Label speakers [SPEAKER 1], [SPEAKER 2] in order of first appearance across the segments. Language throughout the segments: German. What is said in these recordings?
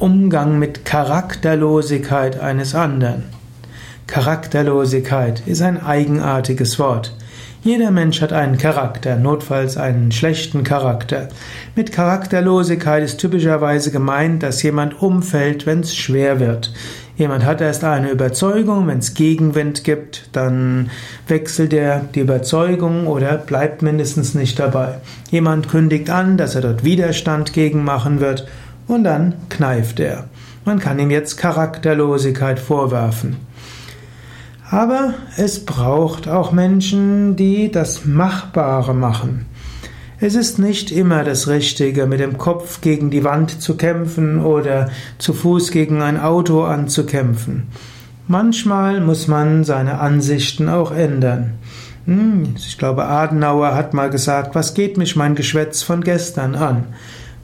[SPEAKER 1] Umgang mit Charakterlosigkeit eines anderen. Charakterlosigkeit ist ein eigenartiges Wort. Jeder Mensch hat einen Charakter, notfalls einen schlechten Charakter. Mit Charakterlosigkeit ist typischerweise gemeint, dass jemand umfällt, wenn es schwer wird. Jemand hat erst eine Überzeugung, wenn es Gegenwind gibt, dann wechselt er die Überzeugung oder bleibt mindestens nicht dabei. Jemand kündigt an, dass er dort Widerstand gegen machen wird und dann kneift er. Man kann ihm jetzt Charakterlosigkeit vorwerfen. Aber es braucht auch Menschen, die das Machbare machen. Es ist nicht immer das Richtige, mit dem Kopf gegen die Wand zu kämpfen oder zu Fuß gegen ein Auto anzukämpfen. Manchmal muss man seine Ansichten auch ändern. Hm, ich glaube, Adenauer hat mal gesagt, was geht mich mein Geschwätz von gestern an?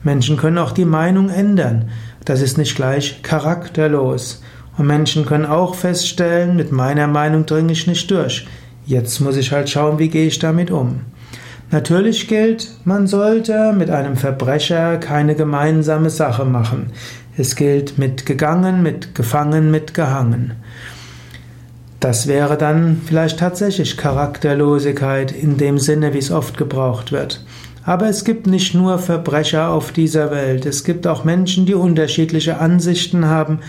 [SPEAKER 1] Menschen können auch die Meinung ändern. Das ist nicht gleich charakterlos. Und Menschen können auch feststellen, mit meiner Meinung dringe ich nicht durch. Jetzt muss ich halt schauen, wie gehe ich damit um. Natürlich gilt, man sollte mit einem Verbrecher keine gemeinsame Sache machen. Es gilt mit gegangen, mit gefangen, mit gehangen. Das wäre dann vielleicht tatsächlich Charakterlosigkeit in dem Sinne, wie es oft gebraucht wird. Aber es gibt nicht nur Verbrecher auf dieser Welt, es gibt auch Menschen, die unterschiedliche Ansichten haben.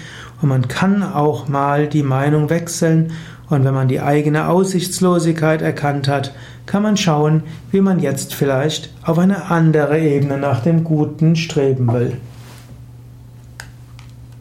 [SPEAKER 1] Und man kann auch mal die Meinung wechseln. Und wenn man die eigene Aussichtslosigkeit erkannt hat, kann man schauen, wie man jetzt vielleicht auf eine andere Ebene nach dem Guten streben will.